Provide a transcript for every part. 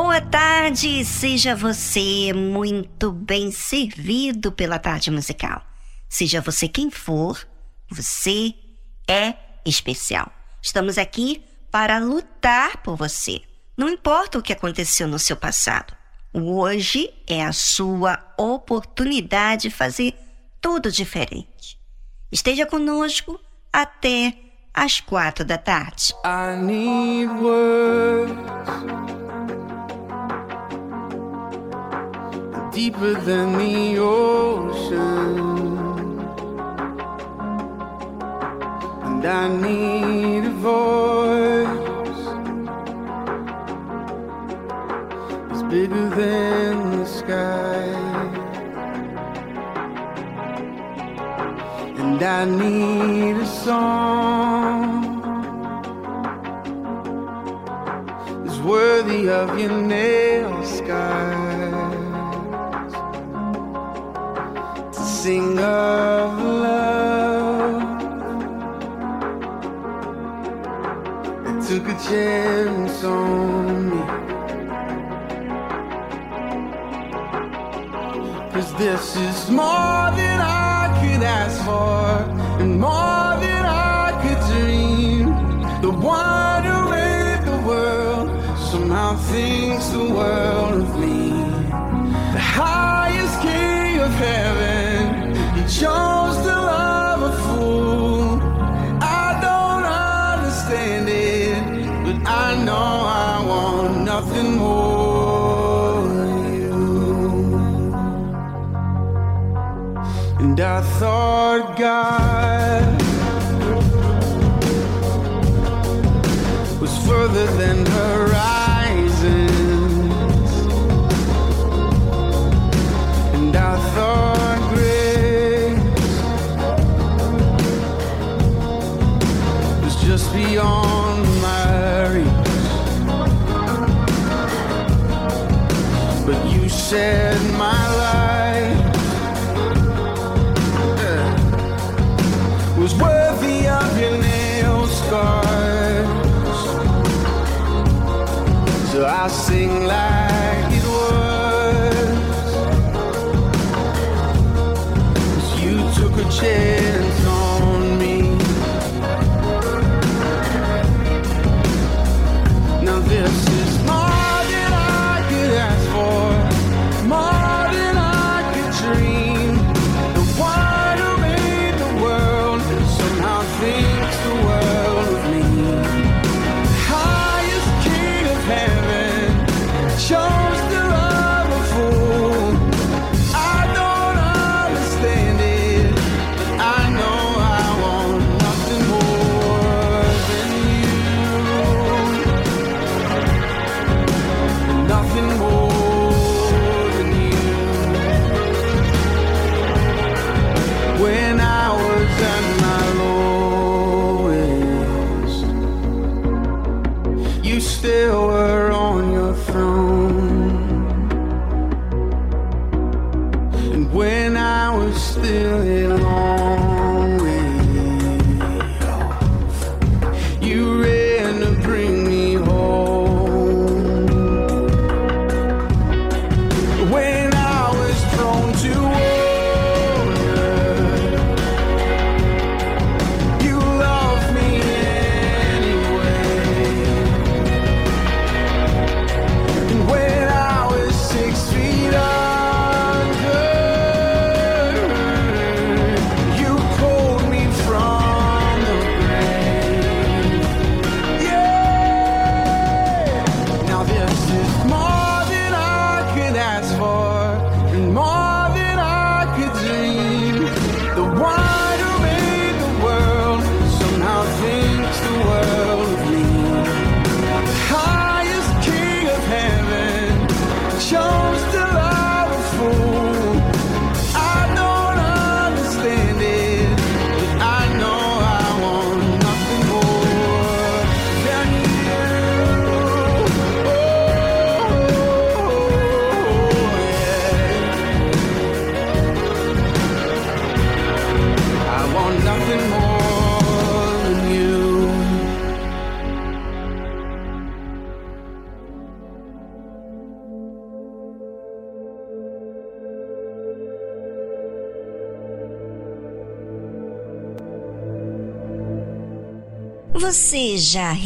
Boa tarde, seja você muito bem servido pela tarde musical. Seja você quem for, você é especial. Estamos aqui para lutar por você. Não importa o que aconteceu no seu passado. Hoje é a sua oportunidade de fazer tudo diferente. Esteja conosco até às quatro da tarde. I need words. Deeper than the ocean. And I need a voice It's bigger than the sky. And I need a song that's worthy of your nail sky. Sing of love. It took a chance on me. Cause this is more than I could ask for, and more than I could dream. The one who made the world. somehow thinks the world of me. The highest king of heaven, he chose to love a fool. I don't understand it, but I know I want nothing more than you. And I thought God was further than horizons, Said my life yeah, was worthy of your nail scars. So I sing like it was. 'Cause you took a chance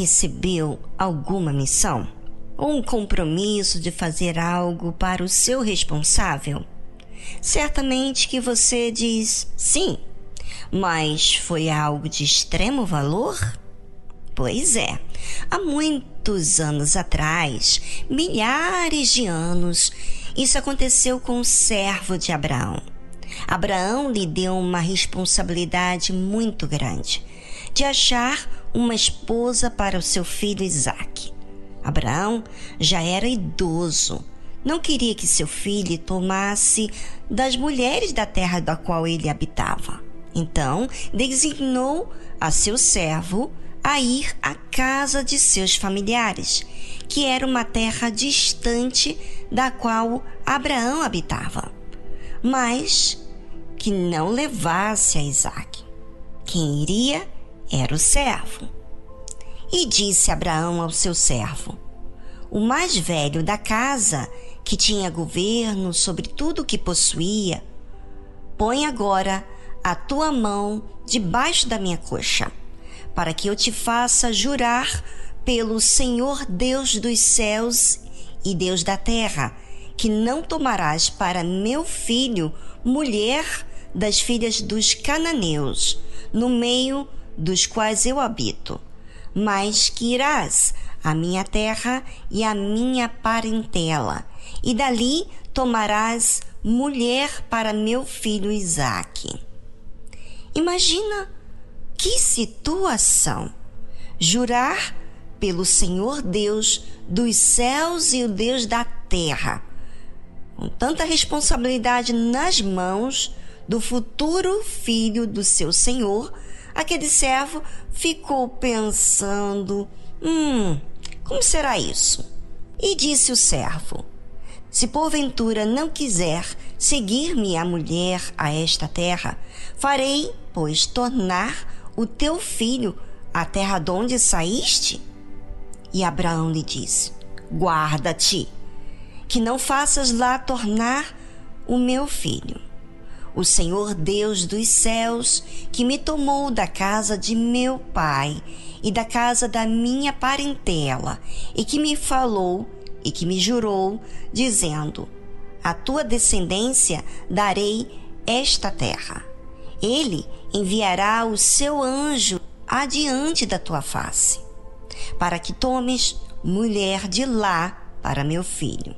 recebeu alguma missão? Ou um compromisso de fazer algo para o seu responsável? Certamente que você diz sim, mas foi algo de extremo valor? Pois é, há muitos anos atrás, milhares de anos, isso aconteceu com o servo de Abraão. Abraão lhe deu uma responsabilidade muito grande de achar uma esposa para o seu filho Isaque. Abraão já era idoso, não queria que seu filho tomasse das mulheres da terra da qual ele habitava. Então, designou a seu servo a ir à casa de seus familiares, que era uma terra distante da qual Abraão habitava, mas que não levasse a Isaque. Quem iria era o servo. E disse Abraão ao seu servo: O mais velho da casa, que tinha governo sobre tudo o que possuía, põe agora a tua mão debaixo da minha coxa, para que eu te faça jurar pelo Senhor Deus dos céus e Deus da terra, que não tomarás para meu filho mulher das filhas dos cananeus, no meio dos quais eu habito, mas que irás à minha terra e à minha parentela, e dali tomarás mulher para meu filho Isaque. Imagina que situação! Jurar pelo Senhor Deus dos céus e o Deus da terra, com tanta responsabilidade nas mãos do futuro filho do seu senhor, aquele servo ficou pensando: hum, como será isso? E disse o servo: Se porventura não quiser seguir-me a mulher a esta terra, farei, pois, tornar o teu filho à terra de onde saíste? E Abraão lhe disse: Guarda-te, que não faças lá tornar o meu filho. O Senhor Deus dos céus, que me tomou da casa de meu pai e da casa da minha parentela, e que me falou e que me jurou, dizendo: A tua descendência darei esta terra. Ele enviará o seu anjo adiante da tua face, para que tomes mulher de lá para meu filho.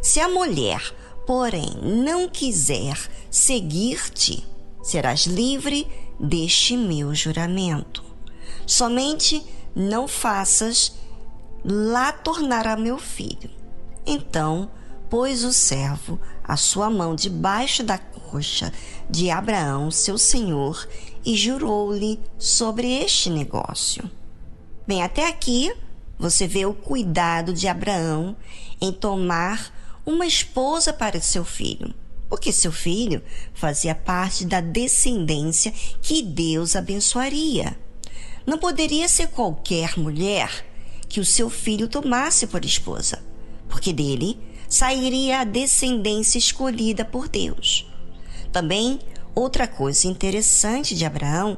Se a mulher, porém, não quiser seguir-te, serás livre deste meu juramento. Somente não faças lá tornar a meu filho. Então pôs o servo a sua mão debaixo da coxa de Abraão, seu senhor, e jurou-lhe sobre este negócio. Bem, até aqui você vê o cuidado de Abraão em tomar uma esposa para seu filho, porque seu filho fazia parte da descendência que Deus abençoaria. Não poderia ser qualquer mulher que o seu filho tomasse por esposa, porque dele sairia a descendência escolhida por Deus. Também, outra coisa interessante de Abraão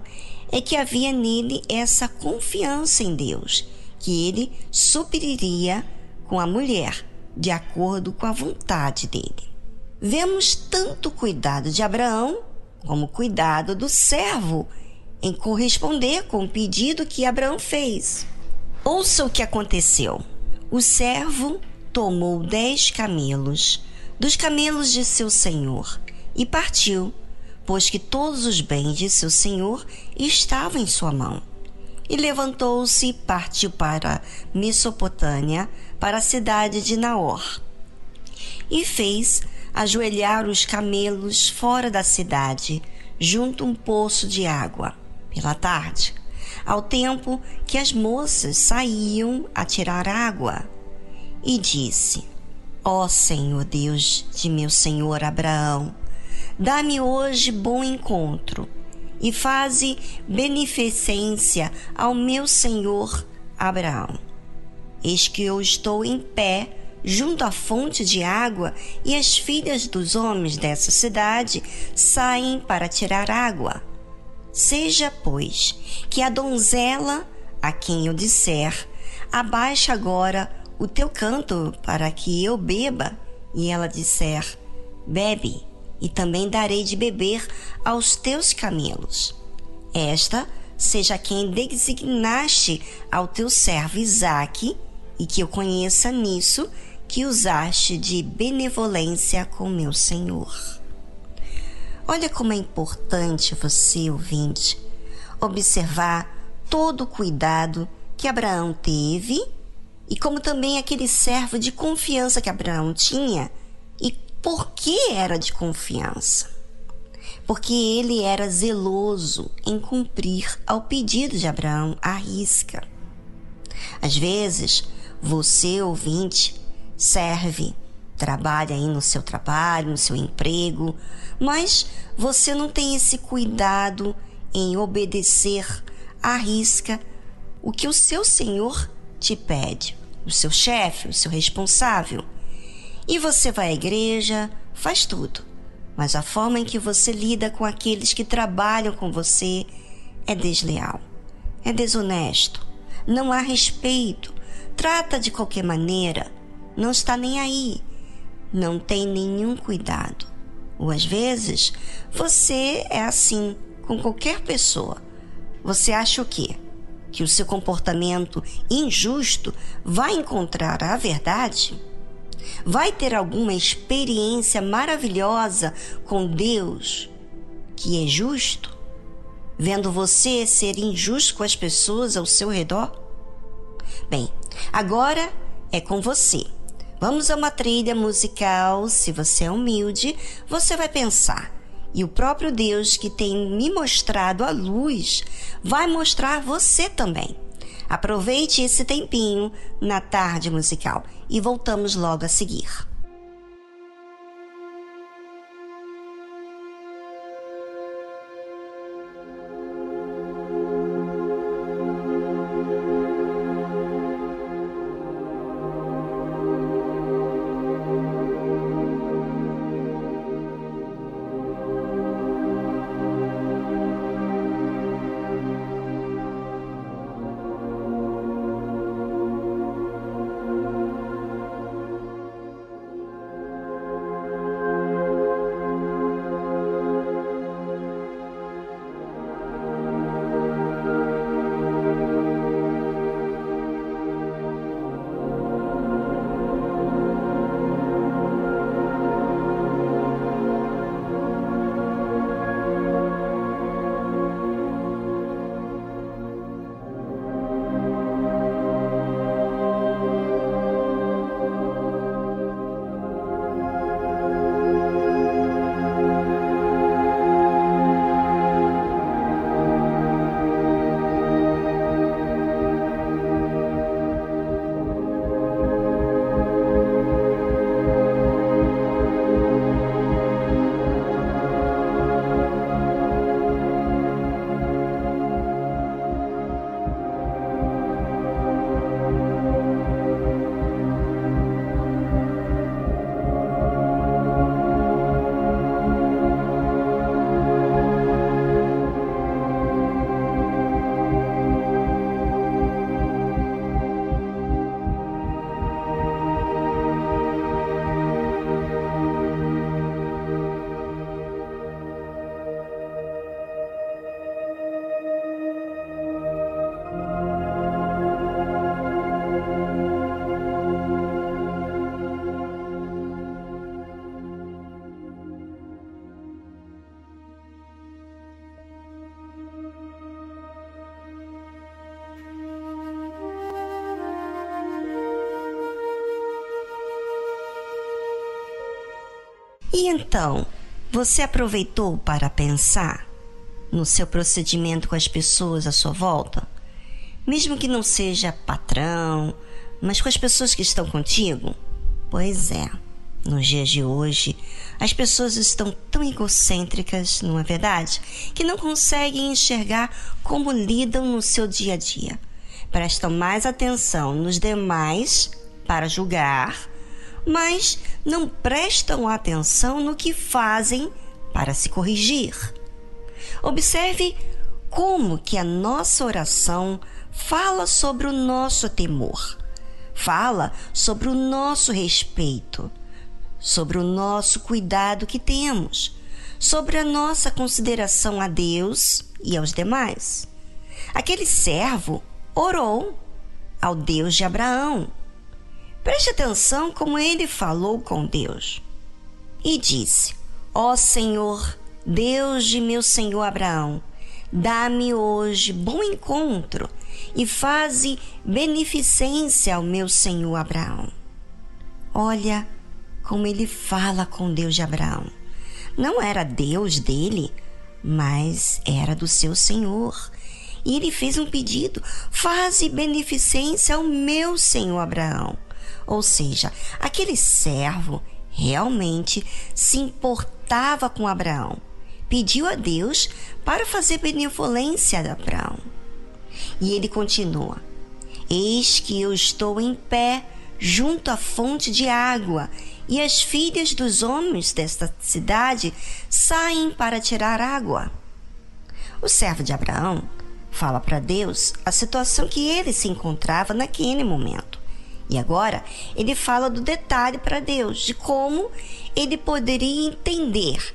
é que havia nele essa confiança em Deus, que ele supriria com a mulher, de acordo com a vontade dele. Vemos tanto cuidado de Abraão como cuidado do servo em corresponder com o pedido que Abraão fez. Ouça o que aconteceu. O servo tomou dez camelos dos camelos de seu senhor e partiu, pois que todos os bens de seu senhor estavam em sua mão. E levantou-se e partiu para Mesopotâmia, para a cidade de Naor. E fez ajoelhar os camelos fora da cidade, junto a um poço de água pela tarde, ao tempo que as moças saíam a tirar água, e disse: Ó oh Senhor Deus de meu senhor Abraão, dá-me hoje bom encontro e faze beneficência ao meu senhor Abraão. Eis que eu estou em pé junto à fonte de água e as filhas dos homens dessa cidade saem para tirar água. Seja, pois, que a donzela a quem eu disser, abaixa agora o teu canto para que eu beba, e ela disser, bebe, e também darei de beber aos teus camelos. Esta seja quem designaste ao teu servo Isaque, e que eu conheça nisso que usaste de benevolência com meu senhor. Olha como é importante você, ouvinte, observar todo o cuidado que Abraão teve e como também aquele servo de confiança que Abraão tinha. E por que era de confiança? Porque ele era zeloso em cumprir ao pedido de Abraão à risca. Às vezes, você, ouvinte, serve trabalha aí no seu trabalho, no seu emprego, mas você não tem esse cuidado em obedecer à risca o que o seu senhor te pede, o seu chefe, o seu responsável. E você vai à igreja, faz tudo, mas a forma em que você lida com aqueles que trabalham com você é desleal, é desonesto, não há respeito, trata de qualquer maneira, não está nem aí, não tem nenhum cuidado. Ou às vezes você é assim com qualquer pessoa. Você acha o quê? Que o seu comportamento injusto vai encontrar a verdade? Vai ter alguma experiência maravilhosa com Deus que é justo? Vendo você ser injusto com as pessoas ao seu redor? Bem, agora é com você. Vamos a uma trilha musical. Se você é humilde, você vai pensar. E o próprio Deus que tem me mostrado a luz vai mostrar você também. Aproveite esse tempinho na tarde musical e voltamos logo a seguir. E então, você aproveitou para pensar no seu procedimento com as pessoas à sua volta? Mesmo que não seja patrão, mas com as pessoas que estão contigo? Pois é, nos dias de hoje, as pessoas estão tão egocêntricas, não é verdade? Que não conseguem enxergar como lidam no seu dia a dia. Prestam mais atenção nos demais para julgar mas não prestam atenção no que fazem para se corrigir. Observe como que a nossa oração fala sobre o nosso temor, fala sobre o nosso respeito, sobre o nosso cuidado que temos, sobre a nossa consideração a Deus e aos demais. Aquele servo orou ao Deus de Abraão Preste atenção como ele falou com Deus. E disse: Ó oh Senhor, Deus de meu senhor Abraão, dá-me hoje bom encontro e faze beneficência ao meu senhor Abraão. Olha como ele fala com Deus de Abraão. Não era Deus dele, mas era do seu senhor. E ele fez um pedido: faze beneficência ao meu senhor Abraão. Ou seja, aquele servo realmente se importava com Abraão. Pediu a Deus para fazer benevolência a Abraão. E ele continua: Eis que eu estou em pé junto à fonte de água, e as filhas dos homens desta cidade saem para tirar água. O servo de Abraão fala para Deus a situação que ele se encontrava naquele momento. E agora ele fala do detalhe para Deus, de como ele poderia entender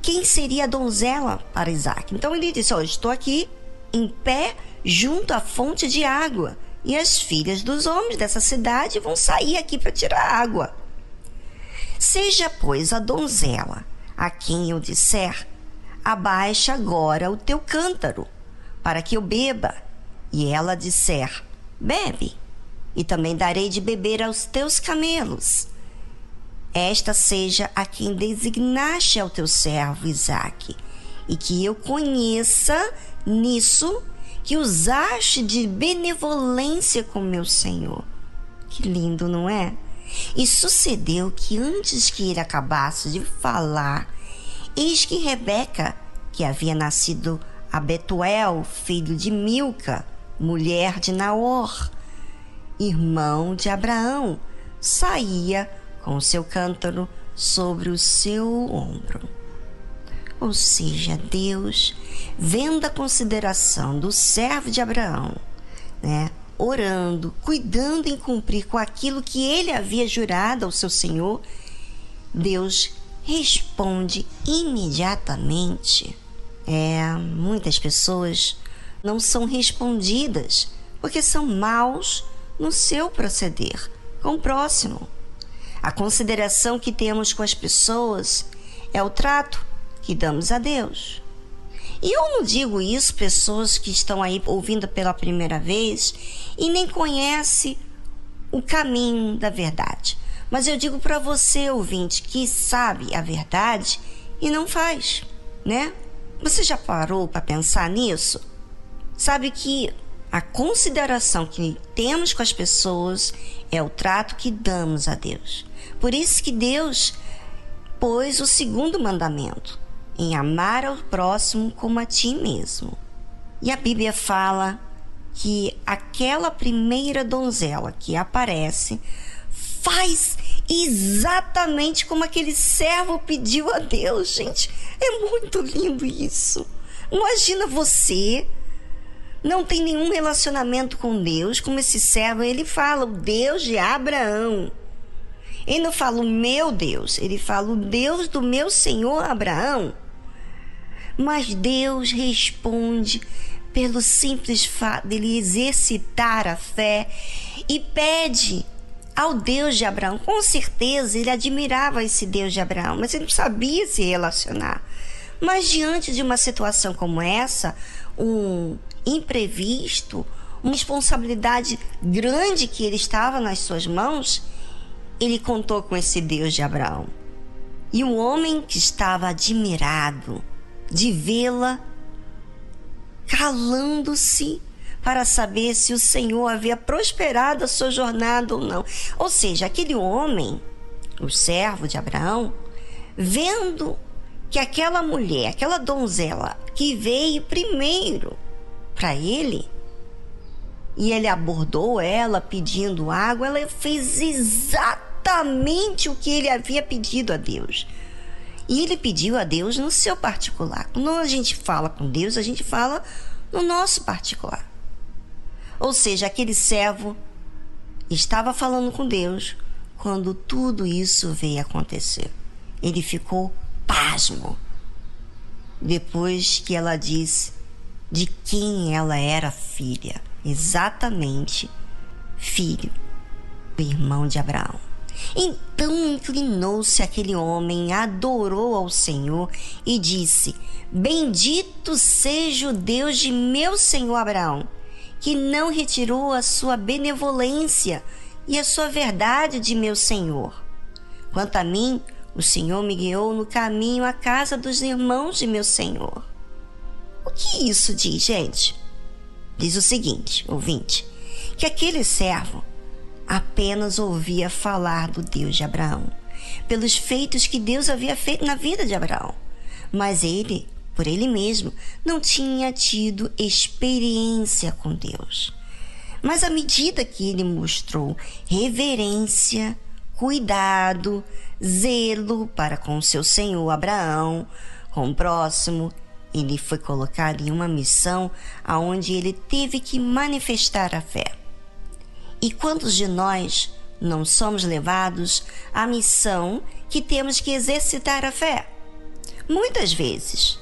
quem seria a donzela para Isaac. Então ele disse: oh, Estou aqui em pé junto à fonte de água, e as filhas dos homens dessa cidade vão sair aqui para tirar água. Seja, pois, a donzela a quem eu disser: Abaixa agora o teu cântaro, para que eu beba. E ela disser: Bebe e também darei de beber aos teus camelos. Esta seja a quem designaste ao teu servo Isaque, e que eu conheça nisso que usaste de benevolência com meu Senhor. Que lindo, não é? E sucedeu que antes que ele acabasse de falar, eis que Rebeca, que havia nascido a Betuel, filho de Milca, mulher de Naor, irmão de Abraão, saía com seu cântaro sobre o seu ombro. Ou seja, Deus, vendo a consideração do servo de Abraão, né, orando, cuidando em cumprir com aquilo que ele havia jurado ao seu Senhor, Deus responde imediatamente. É, muitas pessoas não são respondidas porque são maus no seu proceder com o próximo. A consideração que temos com as pessoas é o trato que damos a Deus. E eu não digo isso pessoas que estão aí ouvindo pela primeira vez e nem conhecem o caminho da verdade. Mas eu digo para você, ouvinte, que sabe a verdade e não faz, né? Você já parou para pensar nisso? Sabe que a consideração que temos com as pessoas é o trato que damos a Deus. Por isso que Deus pôs o segundo mandamento, em amar ao próximo como a ti mesmo. E a Bíblia fala que aquela primeira donzela que aparece faz exatamente como aquele servo pediu a Deus, gente. É muito lindo isso. Imagina você não tem nenhum relacionamento com Deus, como esse servo, ele fala o Deus de Abraão. Ele não fala o meu Deus, ele fala o Deus do meu Senhor Abraão. Mas Deus responde pelo simples fato dele exercitar a fé e pede ao Deus de Abraão. Com certeza ele admirava esse Deus de Abraão, mas ele não sabia se relacionar. Mas diante de uma situação como essa, um imprevisto, uma responsabilidade grande que ele estava nas suas mãos, ele contou com esse Deus de Abraão. E o homem que estava admirado de vê-la calando-se para saber se o Senhor havia prosperado a sua jornada ou não. Ou seja, aquele homem, o servo de Abraão, vendo que aquela mulher, aquela donzela que veio primeiro para ele e ele abordou ela pedindo água, ela fez exatamente o que ele havia pedido a Deus. E ele pediu a Deus no seu particular. Quando a gente fala com Deus, a gente fala no nosso particular. Ou seja, aquele servo estava falando com Deus quando tudo isso veio acontecer. Ele ficou pasmo. Depois que ela disse de quem ela era filha, exatamente filho do irmão de Abraão. Então inclinou-se aquele homem, adorou ao Senhor e disse: Bendito seja o Deus de meu senhor Abraão, que não retirou a sua benevolência e a sua verdade de meu senhor. Quanto a mim, o Senhor me guiou no caminho à casa dos irmãos de meu Senhor. O que isso diz, gente? Diz o seguinte, ouvinte, que aquele servo apenas ouvia falar do Deus de Abraão, pelos feitos que Deus havia feito na vida de Abraão. Mas ele, por ele mesmo, não tinha tido experiência com Deus. Mas à medida que ele mostrou reverência, cuidado, zelo para com seu senhor Abraão, com o próximo ele foi colocado em uma missão aonde ele teve que manifestar a fé. E quantos de nós não somos levados à missão que temos que exercitar a fé? Muitas vezes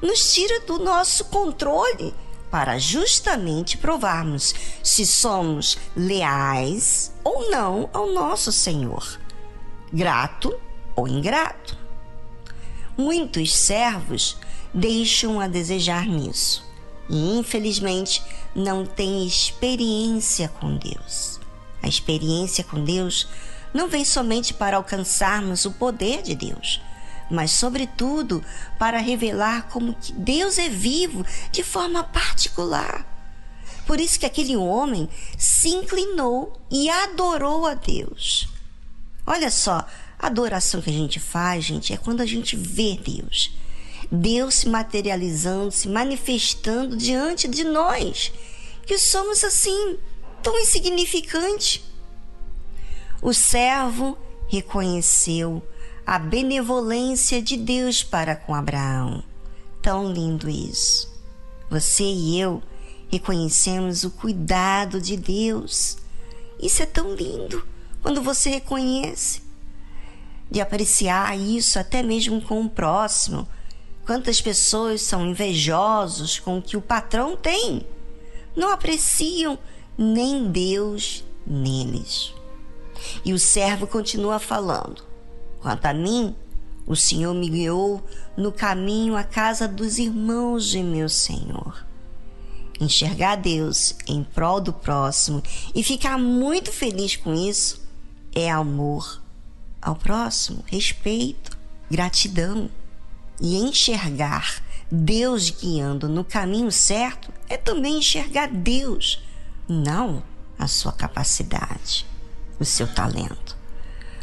nos tira do nosso controle para justamente provarmos se somos leais ou não ao nosso Senhor, grato ou ingrato. Muitos servos deixam a desejar nisso e, infelizmente, não têm experiência com Deus. A experiência com Deus não vem somente para alcançarmos o poder de Deus, mas, sobretudo, para revelar como que Deus é vivo de forma particular. Por isso que aquele homem se inclinou e adorou a Deus. Olha só, a adoração que a gente faz, gente, é quando a gente vê Deus. Deus se materializando, se manifestando diante de nós, que somos assim, tão insignificantes. O servo reconheceu a benevolência de Deus para com Abraão. Tão lindo isso. Você e eu reconhecemos o cuidado de Deus. Isso é tão lindo quando você reconhece. De apreciar isso até mesmo com o próximo. Quantas pessoas são invejosos com o que o patrão tem? Não apreciam nem Deus neles. E o servo continua falando: Quanto a mim, o Senhor me guiou no caminho à casa dos irmãos de meu Senhor. Enxergar Deus em prol do próximo e ficar muito feliz com isso é amor ao próximo, respeito, gratidão. E enxergar Deus guiando no caminho certo é também enxergar Deus, não a sua capacidade, o seu talento.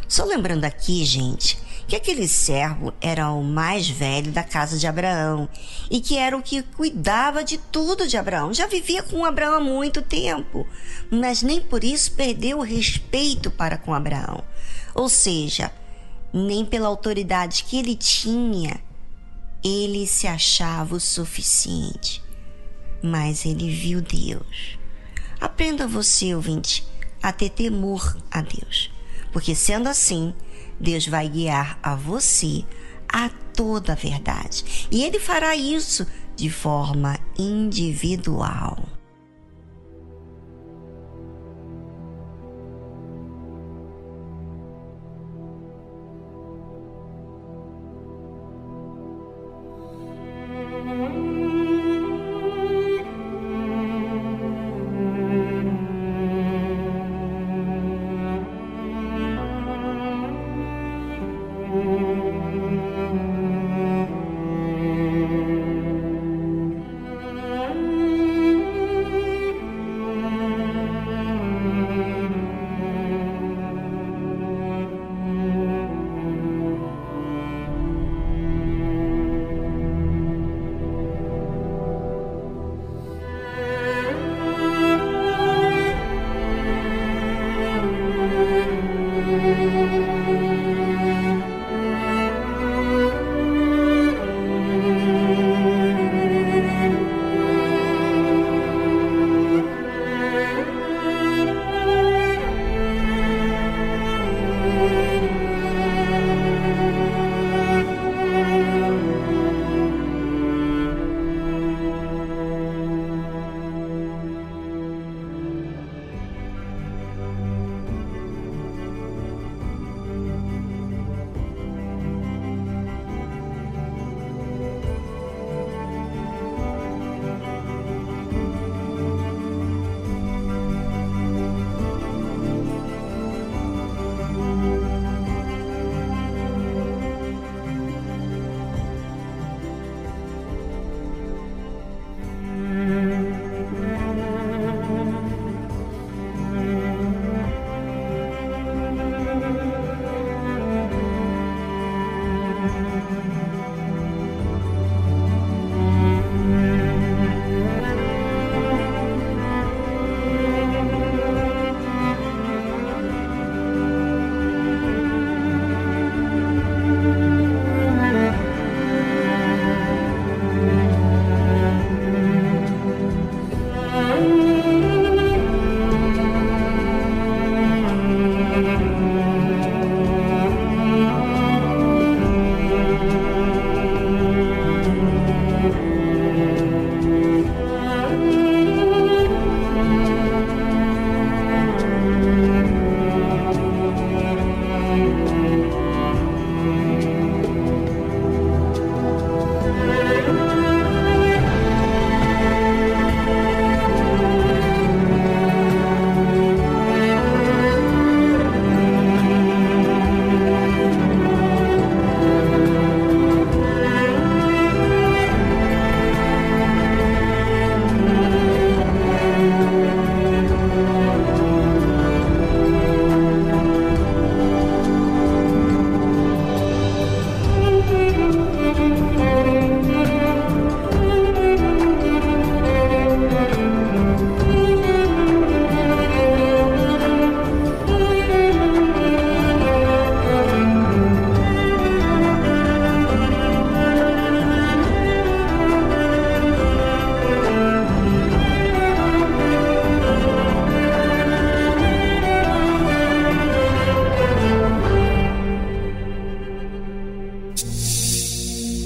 Só lembrando aqui, gente, que aquele servo era o mais velho da casa de Abraão e que era o que cuidava de tudo de Abraão. Já vivia com Abraão há muito tempo, mas nem por isso perdeu o respeito para com Abraão. Ou seja, nem pela autoridade que ele tinha, ele se achava o suficiente. Mas ele viu Deus. Aprenda você, ouvinte, a ter temor a Deus porque sendo assim, Deus vai guiar a você a toda a verdade. E ele fará isso de forma individual.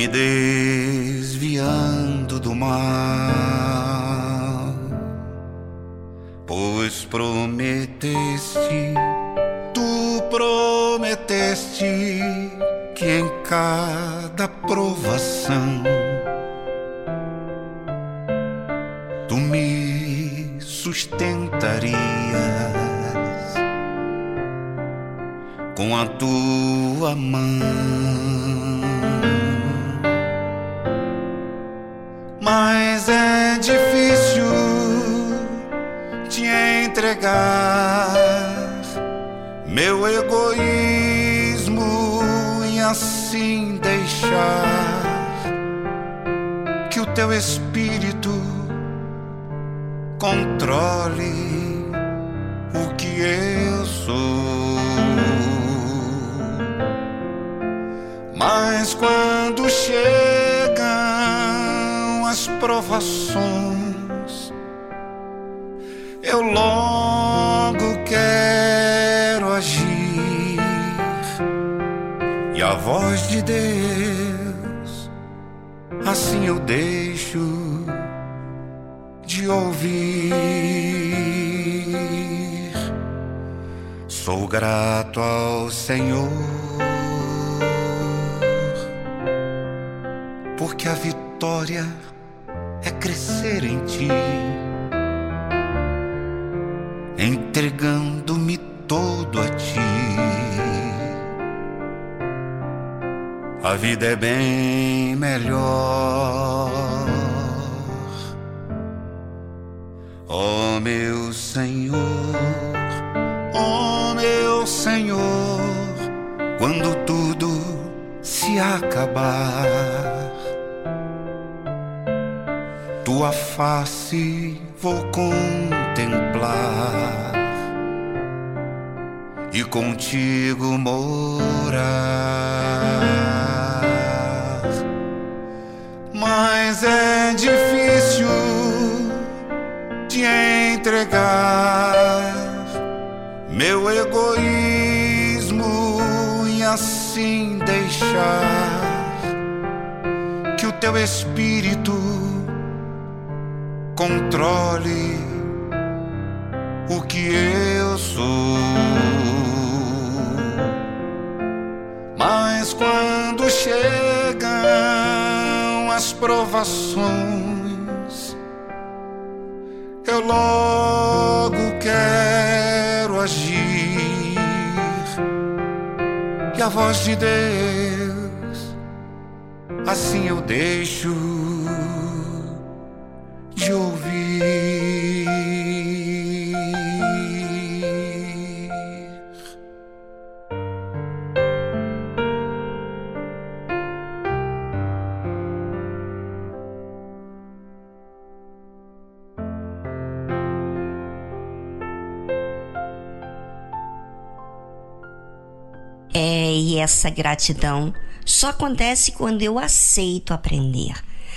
e teu espírito controle o que eu sou. Mas quando chegam as provações, eu logo quero agir e a voz de Deus. Assim eu deixo de ouvir. É, e essa gratidão só acontece quando eu aceito aprender.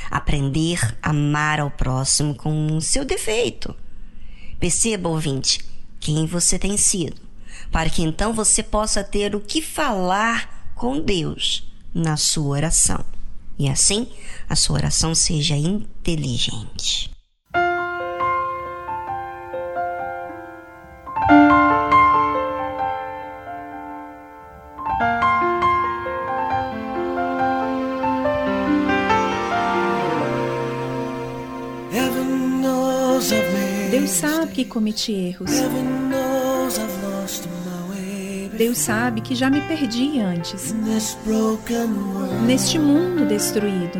Aprender a amar ao próximo com o seu defeito. Perceba, ouvinte, quem você tem sido, para que então você possa ter o que falar com Deus na sua oração. E assim, a sua oração seja inteligente. Que cometi erros. Deus sabe que já me perdi antes, neste mundo destruído,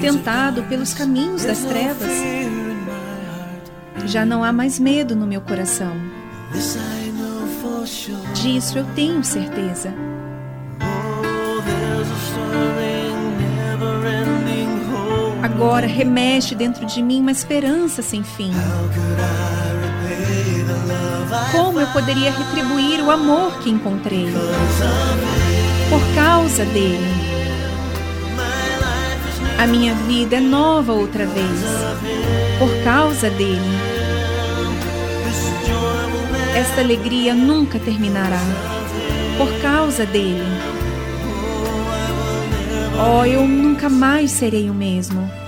tentado pelos caminhos das trevas. Já não há mais medo no meu coração. Disso eu tenho certeza. Agora remexe dentro de mim uma esperança sem fim. Como eu poderia retribuir o amor que encontrei? Por causa dele. A minha vida é nova outra vez. Por causa dele. Esta alegria nunca terminará. Por causa dele. Oh, eu nunca mais serei o mesmo.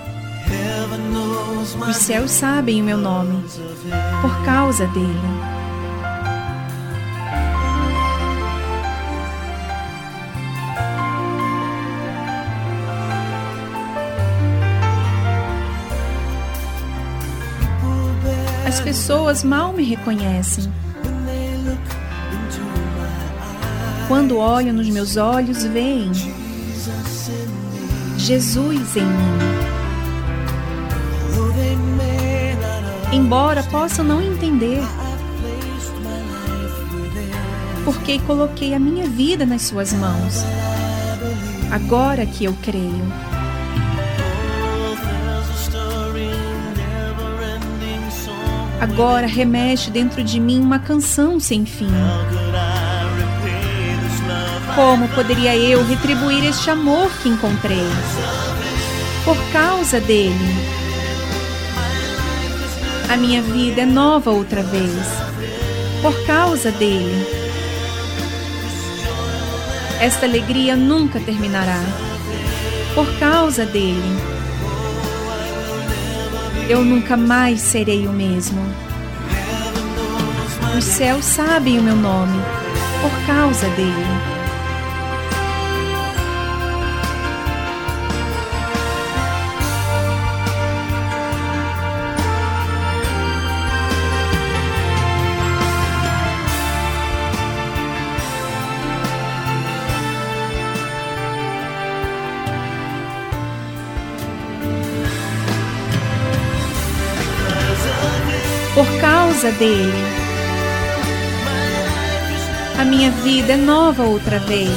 Os céus sabem o meu nome. Por causa dele. As pessoas mal me reconhecem. Quando olham nos meus olhos, veem Jesus em mim. Embora possam não entender, porque coloquei a minha vida nas suas mãos. Agora que eu creio. Agora remexe dentro de mim uma canção sem fim. Como poderia eu retribuir este amor que encontrei? Por causa dele. A minha vida é nova outra vez. Por causa dele. Esta alegria nunca terminará. Por causa dele. Eu nunca mais serei o mesmo. Os céus sabem o meu nome por causa dele. Causa dele. A minha vida é nova outra vez.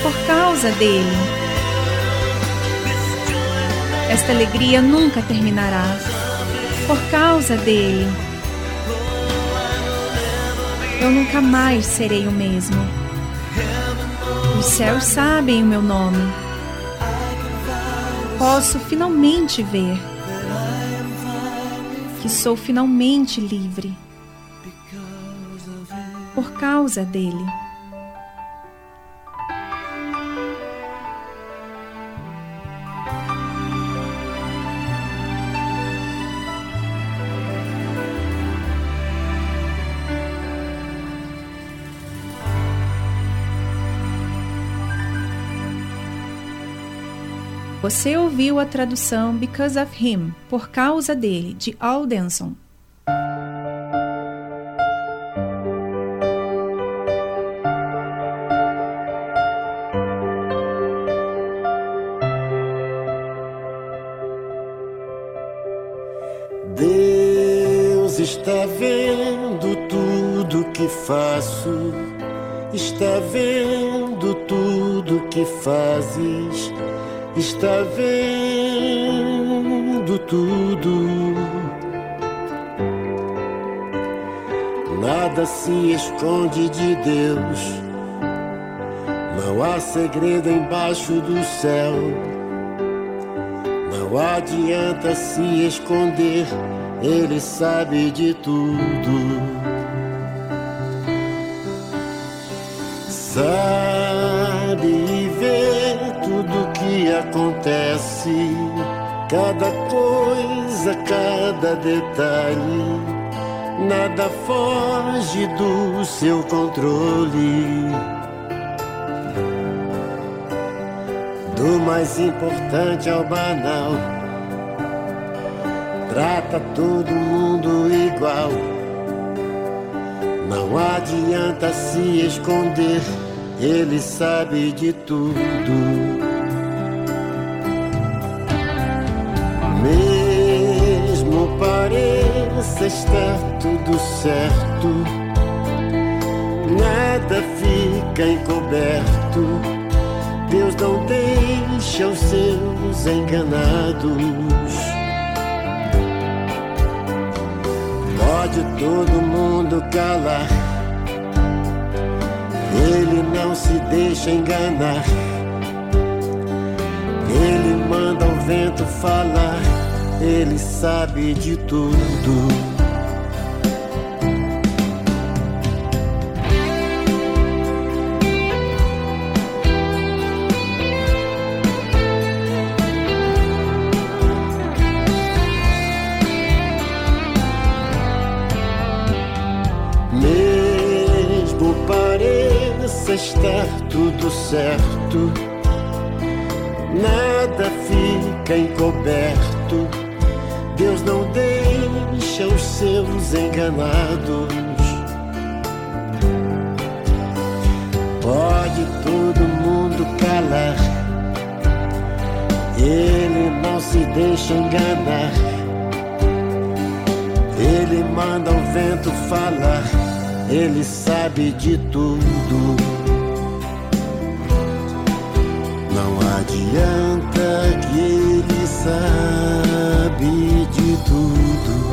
Por causa dele. Esta alegria nunca terminará. Por causa dele. Eu nunca mais serei o mesmo. Os céus sabem o meu nome. Posso finalmente ver sou finalmente livre por causa dele. Você ouviu a tradução Because of Him, por causa dele, de Aldenson. Está vendo tudo. Nada se esconde de Deus, não há segredo embaixo do céu. Não adianta se esconder, Ele sabe de tudo. Sabe acontece, cada coisa, cada detalhe. Nada foge do seu controle. Do mais importante ao banal. Trata todo mundo igual. Não adianta se esconder, ele sabe de tudo. Pareça estar tudo certo, nada fica encoberto Deus não deixa os seus enganados. Pode todo mundo calar, ele não se deixa enganar. Ele manda o vento falar, ele sabe de tudo. estar tudo certo, nada fica encoberto. Deus não deixa os seus enganados. Pode todo mundo calar, ele não se deixa enganar. Ele manda o vento falar, ele sabe de tudo. adianta que ele sabe tudo.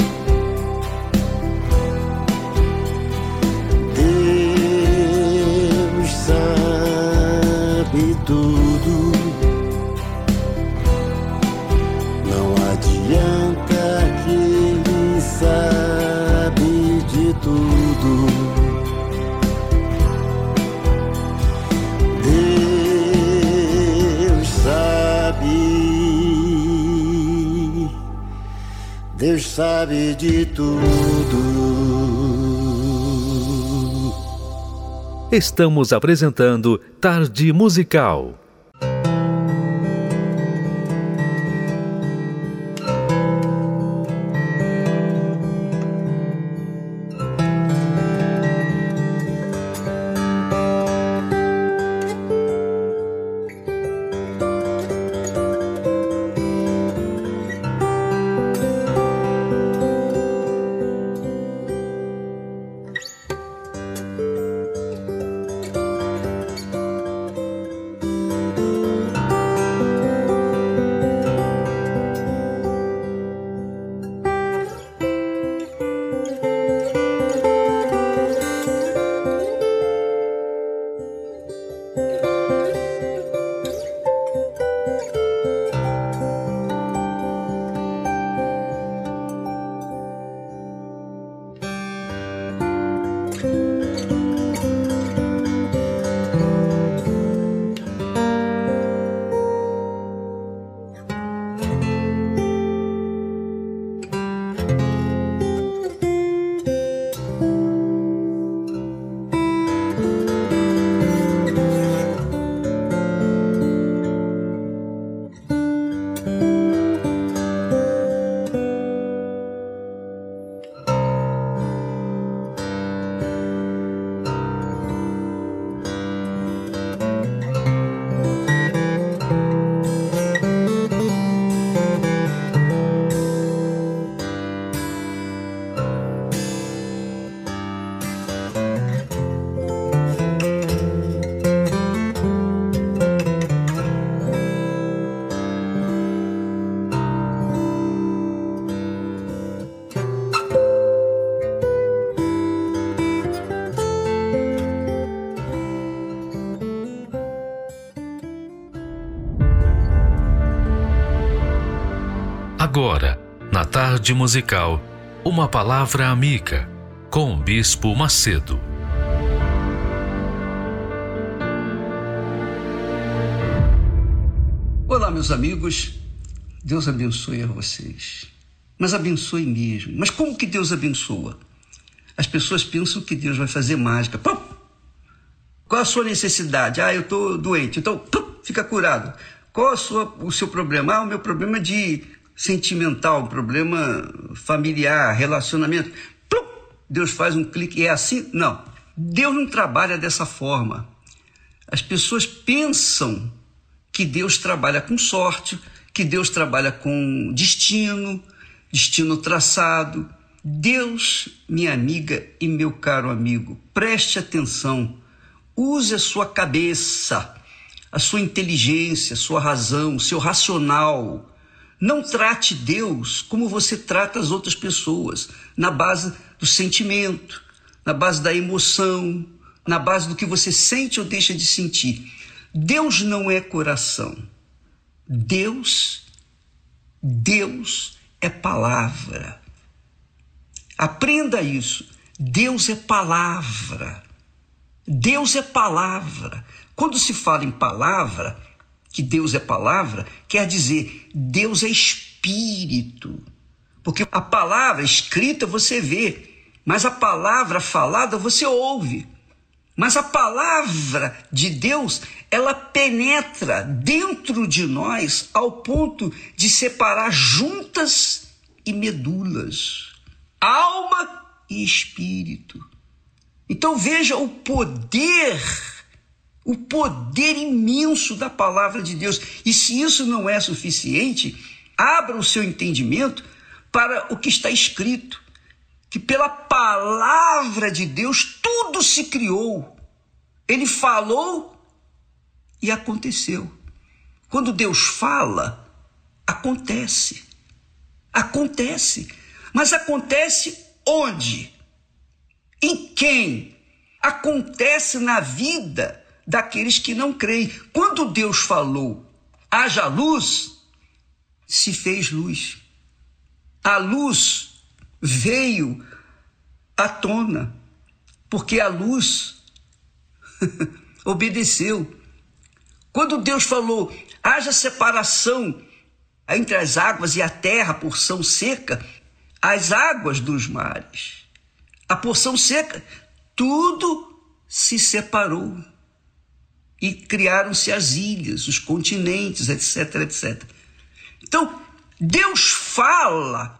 Deus sabe de tudo. Estamos apresentando Tarde Musical. Tarde musical, uma palavra amiga com o Bispo Macedo. Olá, meus amigos. Deus abençoe a vocês. Mas abençoe mesmo. Mas como que Deus abençoa? As pessoas pensam que Deus vai fazer mágica. Pum! Qual a sua necessidade? Ah, eu estou doente. Então, pum, fica curado. Qual sua, o seu problema? Ah, o meu problema é de sentimental, problema familiar, relacionamento. Plum, Deus faz um clique. É assim? Não. Deus não trabalha dessa forma. As pessoas pensam que Deus trabalha com sorte, que Deus trabalha com destino, destino traçado. Deus, minha amiga e meu caro amigo, preste atenção. Use a sua cabeça, a sua inteligência, a sua razão, o seu racional. Não trate Deus como você trata as outras pessoas, na base do sentimento, na base da emoção, na base do que você sente ou deixa de sentir. Deus não é coração. Deus, Deus é palavra. Aprenda isso. Deus é palavra. Deus é palavra. Quando se fala em palavra, que Deus é palavra, quer dizer Deus é espírito. Porque a palavra escrita você vê, mas a palavra falada você ouve. Mas a palavra de Deus, ela penetra dentro de nós ao ponto de separar juntas e medulas, alma e espírito. Então veja o poder, o poder imenso da palavra de Deus. E se isso não é suficiente, abra o seu entendimento para o que está escrito, que pela palavra de Deus tudo se criou. Ele falou e aconteceu. Quando Deus fala, acontece. Acontece. Mas acontece onde? Em quem? Acontece na vida daqueles que não creem. Quando Deus falou, haja luz, se fez luz. A luz veio à tona, porque a luz obedeceu. Quando Deus falou, haja separação entre as águas e a terra, porção seca, as águas dos mares a porção seca, tudo se separou e criaram-se as ilhas, os continentes, etc, etc. Então, Deus fala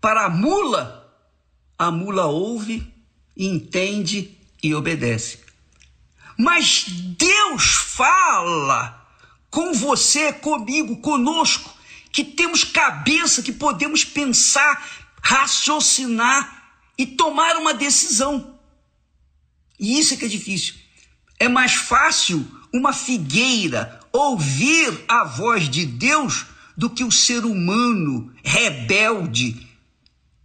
para a mula, a mula ouve, entende e obedece. Mas Deus fala com você, comigo, conosco, que temos cabeça, que podemos pensar, raciocinar e tomar uma decisão. E isso é que é difícil. É mais fácil uma figueira ouvir a voz de Deus do que o ser humano rebelde,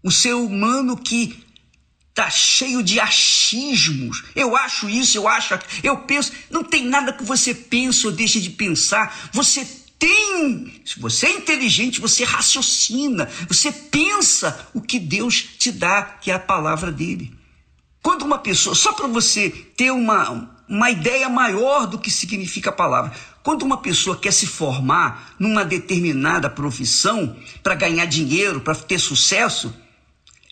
o ser humano que está cheio de achismos. Eu acho isso, eu acho, eu penso. Não tem nada que você pense ou deixe de pensar. Você tem, se você é inteligente, você raciocina, você pensa o que Deus te dá, que é a palavra dele. Quando uma pessoa, só para você ter uma, uma ideia maior do que significa a palavra, quando uma pessoa quer se formar numa determinada profissão para ganhar dinheiro, para ter sucesso,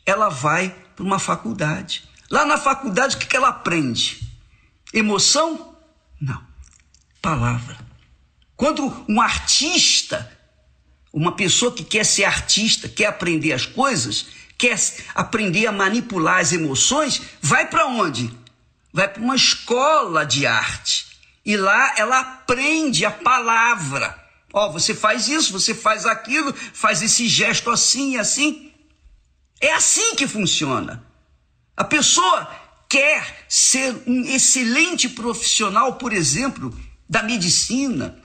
ela vai para uma faculdade. Lá na faculdade, o que ela aprende? Emoção? Não. Palavra. Quando um artista, uma pessoa que quer ser artista, quer aprender as coisas, quer aprender a manipular as emoções, vai para onde? Vai para uma escola de arte. E lá ela aprende a palavra. Ó, oh, você faz isso, você faz aquilo, faz esse gesto assim e assim. É assim que funciona. A pessoa quer ser um excelente profissional, por exemplo, da medicina,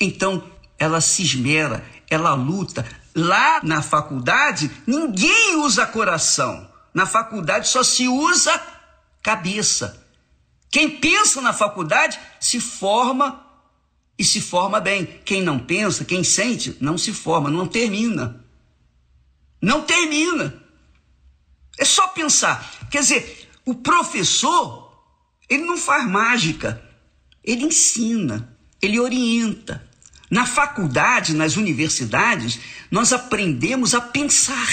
então, ela se esmera, ela luta. Lá na faculdade, ninguém usa coração. Na faculdade só se usa cabeça. Quem pensa na faculdade se forma e se forma bem. Quem não pensa, quem sente, não se forma, não termina. Não termina. É só pensar. Quer dizer, o professor, ele não faz mágica, ele ensina, ele orienta. Na faculdade, nas universidades, nós aprendemos a pensar.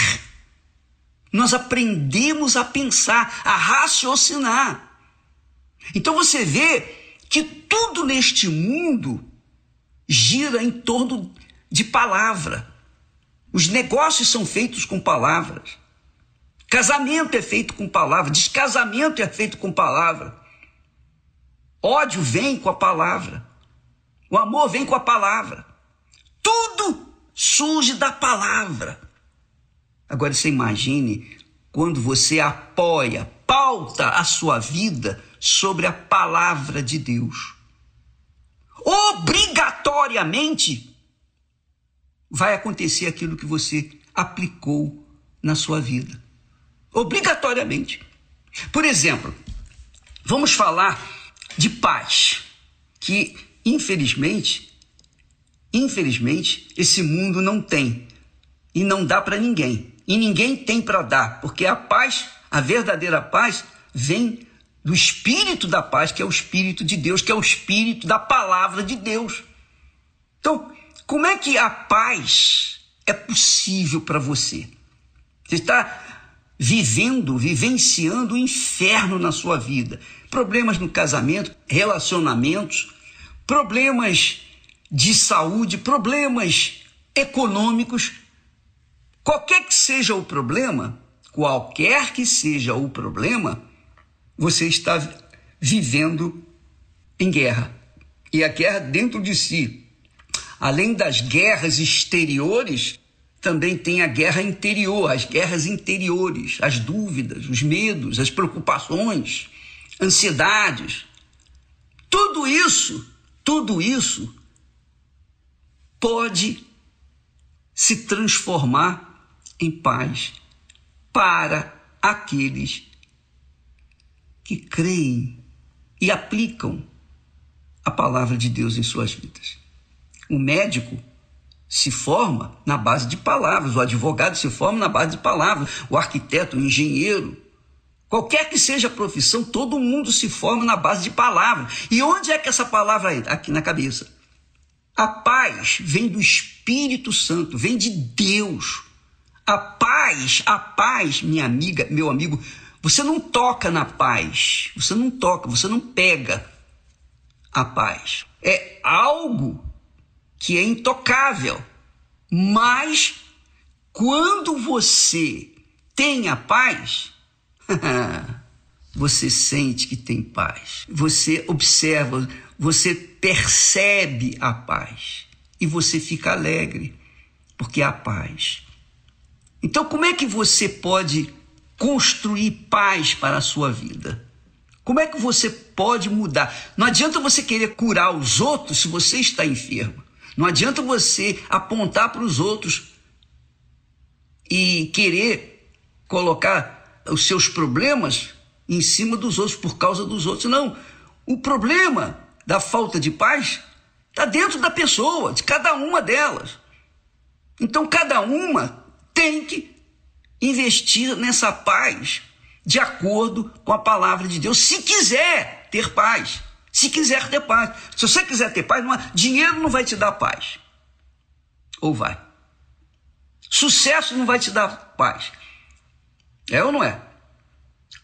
Nós aprendemos a pensar, a raciocinar. Então você vê que tudo neste mundo gira em torno de palavra. Os negócios são feitos com palavras. Casamento é feito com palavra, descasamento é feito com palavra. Ódio vem com a palavra. O amor vem com a palavra. Tudo surge da palavra. Agora você imagine quando você apoia, pauta a sua vida sobre a palavra de Deus. Obrigatoriamente vai acontecer aquilo que você aplicou na sua vida. Obrigatoriamente. Por exemplo, vamos falar de paz, que infelizmente, infelizmente, esse mundo não tem e não dá para ninguém. E ninguém tem para dar, porque a paz, a verdadeira paz, vem do espírito da paz, que é o espírito de Deus, que é o espírito da palavra de Deus. Então, como é que a paz é possível para você? Você está vivendo, vivenciando o inferno na sua vida. Problemas no casamento, relacionamentos, problemas de saúde, problemas econômicos. Qualquer que seja o problema, qualquer que seja o problema, você está vivendo em guerra. E a guerra dentro de si. Além das guerras exteriores, também tem a guerra interior, as guerras interiores, as dúvidas, os medos, as preocupações, ansiedades. Tudo isso, tudo isso pode se transformar em paz para aqueles que creem e aplicam a palavra de Deus em suas vidas. O médico se forma na base de palavras, o advogado se forma na base de palavras, o arquiteto, o engenheiro, qualquer que seja a profissão, todo mundo se forma na base de palavras. E onde é que essa palavra é? Aqui na cabeça. A paz vem do Espírito Santo, vem de Deus. A paz, a paz, minha amiga, meu amigo, você não toca na paz, você não toca, você não pega a paz. É algo que é intocável. Mas quando você tem a paz, você sente que tem paz. Você observa, você percebe a paz e você fica alegre, porque há paz. Então, como é que você pode construir paz para a sua vida? Como é que você pode mudar? Não adianta você querer curar os outros se você está enfermo. Não adianta você apontar para os outros e querer colocar os seus problemas em cima dos outros por causa dos outros. Não. O problema da falta de paz está dentro da pessoa, de cada uma delas. Então, cada uma tem que investir nessa paz de acordo com a palavra de Deus, se quiser ter paz. Se quiser ter paz. Se você quiser ter paz, não dinheiro não vai te dar paz. Ou vai? Sucesso não vai te dar paz. É ou não é?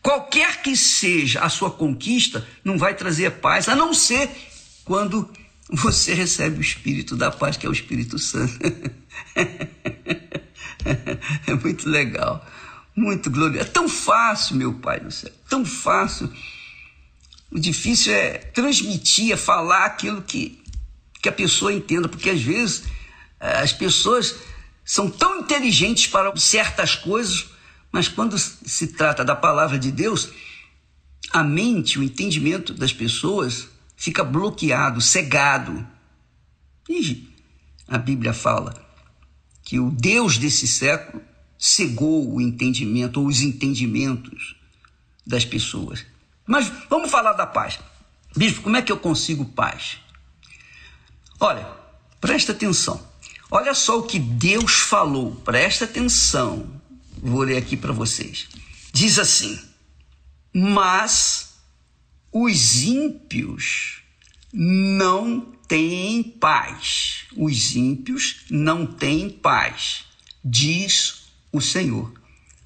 Qualquer que seja a sua conquista, não vai trazer paz, a não ser quando você recebe o Espírito da paz, que é o Espírito Santo. é muito legal, muito glorioso. É tão fácil, meu Pai do céu, tão fácil o difícil é transmitir, é falar aquilo que, que a pessoa entenda, porque às vezes eh, as pessoas são tão inteligentes para certas coisas, mas quando se trata da palavra de Deus, a mente, o entendimento das pessoas fica bloqueado, cegado. E a Bíblia fala que o Deus desse século cegou o entendimento ou os entendimentos das pessoas. Mas vamos falar da paz. Bispo, como é que eu consigo paz? Olha, presta atenção. Olha só o que Deus falou. Presta atenção. Vou ler aqui para vocês. Diz assim: Mas os ímpios não têm paz. Os ímpios não têm paz, diz o Senhor.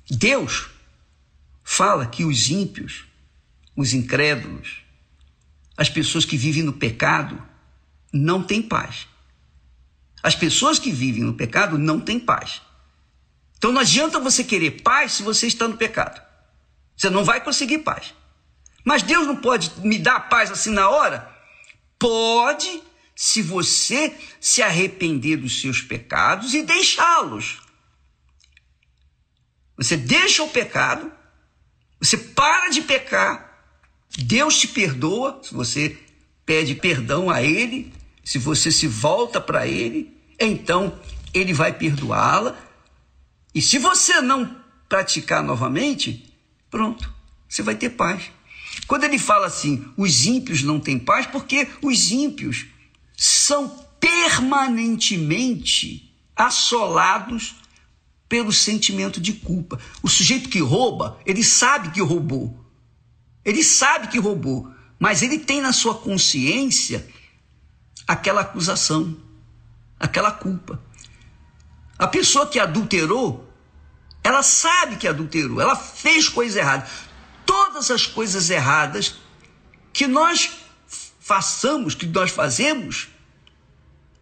Deus fala que os ímpios, os incrédulos, as pessoas que vivem no pecado, não têm paz. As pessoas que vivem no pecado não têm paz. Então não adianta você querer paz se você está no pecado. Você não vai conseguir paz. Mas Deus não pode me dar paz assim na hora? Pode, se você se arrepender dos seus pecados e deixá-los. Você deixa o pecado, você para de pecar, Deus te perdoa, se você pede perdão a Ele, se você se volta para Ele, então Ele vai perdoá-la. E se você não praticar novamente, pronto, você vai ter paz. Quando ele fala assim, os ímpios não têm paz, porque os ímpios são permanentemente assolados pelo sentimento de culpa. O sujeito que rouba, ele sabe que roubou. Ele sabe que roubou, mas ele tem na sua consciência aquela acusação, aquela culpa. A pessoa que adulterou, ela sabe que adulterou, ela fez coisa errada. Todas as coisas erradas que nós façamos, que nós fazemos,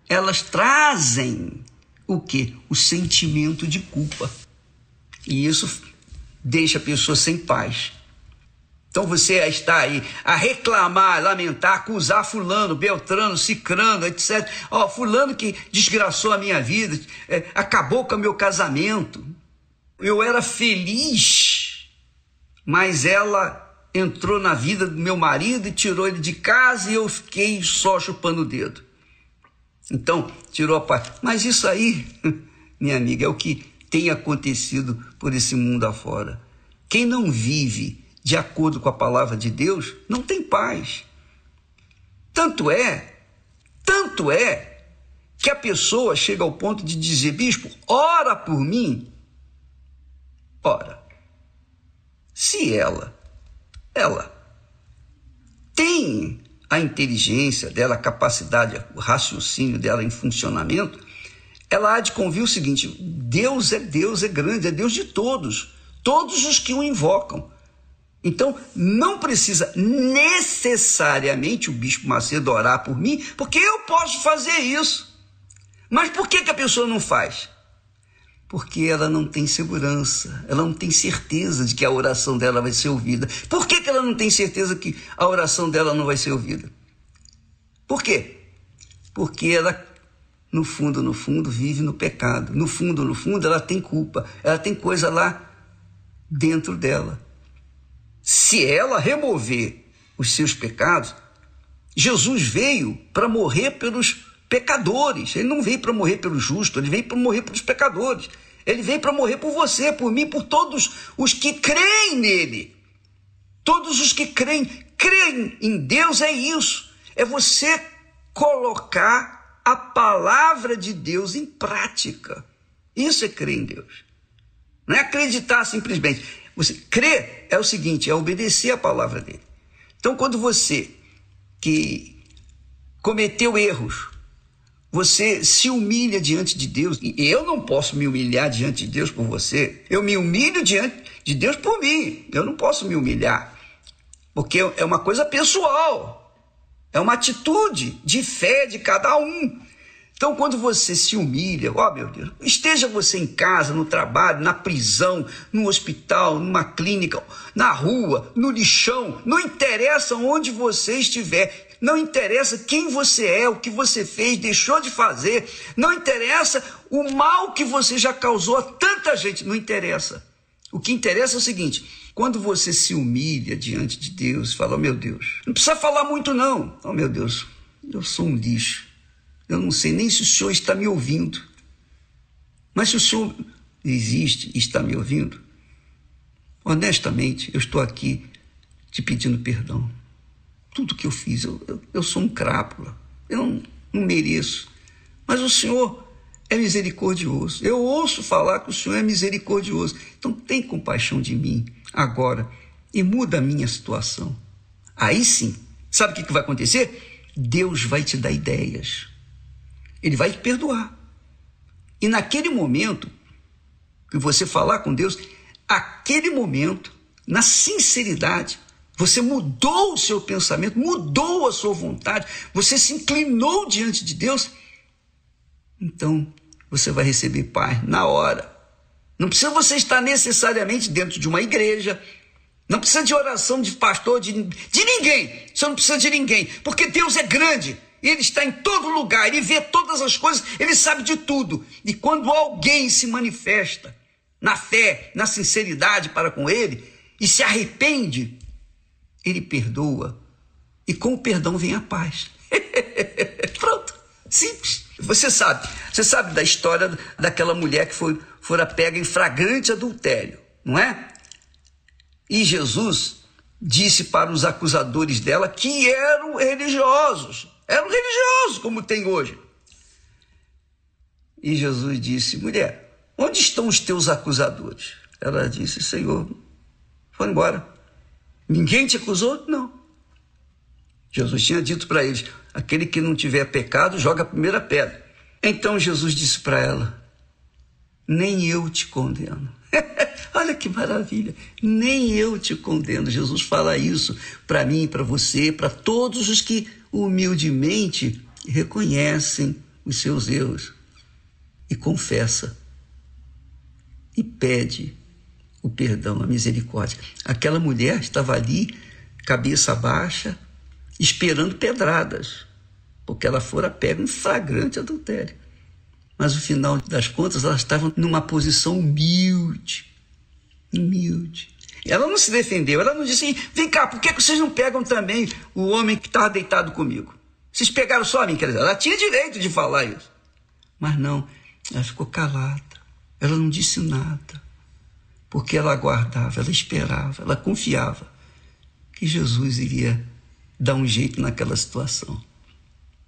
elas trazem o que? O sentimento de culpa. E isso deixa a pessoa sem paz. Então você está aí a reclamar, lamentar, acusar fulano, beltrano, cicrano, etc. Ó, oh, fulano que desgraçou a minha vida, é, acabou com o meu casamento. Eu era feliz, mas ela entrou na vida do meu marido e tirou ele de casa e eu fiquei só chupando o dedo. Então, tirou a paz. Mas isso aí, minha amiga, é o que tem acontecido por esse mundo afora. Quem não vive de acordo com a palavra de Deus, não tem paz. Tanto é, tanto é, que a pessoa chega ao ponto de dizer, bispo, ora por mim. Ora, se ela, ela tem a inteligência dela, a capacidade, o raciocínio dela em funcionamento, ela há de convir o seguinte: Deus é Deus, é grande, é Deus de todos, todos os que o invocam. Então, não precisa necessariamente o bispo Macedo orar por mim, porque eu posso fazer isso. Mas por que, que a pessoa não faz? Porque ela não tem segurança, ela não tem certeza de que a oração dela vai ser ouvida. Por que, que ela não tem certeza que a oração dela não vai ser ouvida? Por quê? Porque ela, no fundo, no fundo, vive no pecado. No fundo, no fundo, ela tem culpa, ela tem coisa lá dentro dela se ela remover os seus pecados, Jesus veio para morrer pelos pecadores. Ele não veio para morrer pelo justo, ele veio para morrer pelos pecadores. Ele veio para morrer por você, por mim, por todos os que creem nele. Todos os que creem, creem em Deus é isso. É você colocar a palavra de Deus em prática. Isso é crer em Deus. Não é acreditar simplesmente. Você crer é o seguinte, é obedecer a palavra dele. Então, quando você que cometeu erros, você se humilha diante de Deus, e eu não posso me humilhar diante de Deus por você, eu me humilho diante de Deus por mim, eu não posso me humilhar, porque é uma coisa pessoal, é uma atitude de fé de cada um. Então, quando você se humilha, ó oh, meu Deus, esteja você em casa, no trabalho, na prisão, no hospital, numa clínica, na rua, no lixão, não interessa onde você estiver, não interessa quem você é, o que você fez, deixou de fazer, não interessa o mal que você já causou a tanta gente, não interessa. O que interessa é o seguinte: quando você se humilha diante de Deus, fala, oh, meu Deus, não precisa falar muito, não. Oh, meu Deus, eu sou um lixo. Eu não sei nem se o senhor está me ouvindo. Mas se o senhor existe e está me ouvindo, honestamente, eu estou aqui te pedindo perdão. Tudo que eu fiz, eu, eu, eu sou um crápula. Eu não, não mereço. Mas o Senhor é misericordioso. Eu ouço falar que o Senhor é misericordioso. Então tem compaixão de mim agora e muda a minha situação. Aí sim, sabe o que vai acontecer? Deus vai te dar ideias. Ele vai te perdoar. E naquele momento que você falar com Deus, aquele momento, na sinceridade, você mudou o seu pensamento, mudou a sua vontade, você se inclinou diante de Deus, então você vai receber paz na hora. Não precisa você estar necessariamente dentro de uma igreja, não precisa de oração de pastor, de, de ninguém. Você não precisa de ninguém, porque Deus é grande. Ele está em todo lugar, ele vê todas as coisas, ele sabe de tudo. E quando alguém se manifesta na fé, na sinceridade para com ele e se arrepende, ele perdoa. E com o perdão vem a paz. Pronto, simples. Você sabe, você sabe da história daquela mulher que foi fora pega em flagrante adultério, não é? E Jesus disse para os acusadores dela que eram religiosos, eram religiosos como tem hoje. E Jesus disse: mulher, onde estão os teus acusadores? Ela disse: Senhor, foram embora. Ninguém te acusou? Não. Jesus tinha dito para eles: aquele que não tiver pecado, joga a primeira pedra. Então Jesus disse para ela: nem eu te condeno. Olha que maravilha, nem eu te condeno. Jesus fala isso para mim, para você, para todos os que humildemente reconhecem os seus erros e confessa e pede o perdão, a misericórdia. Aquela mulher estava ali, cabeça baixa, esperando pedradas, porque ela fora pega em flagrante adultério. Mas no final das contas, ela estava numa posição humilde. Humilde. Ela não se defendeu, ela não disse assim: vem cá, por que vocês não pegam também o homem que estava deitado comigo? Vocês pegaram só a mim, quer dizer, ela tinha direito de falar isso. Mas não, ela ficou calada, ela não disse nada, porque ela aguardava, ela esperava, ela confiava que Jesus iria dar um jeito naquela situação.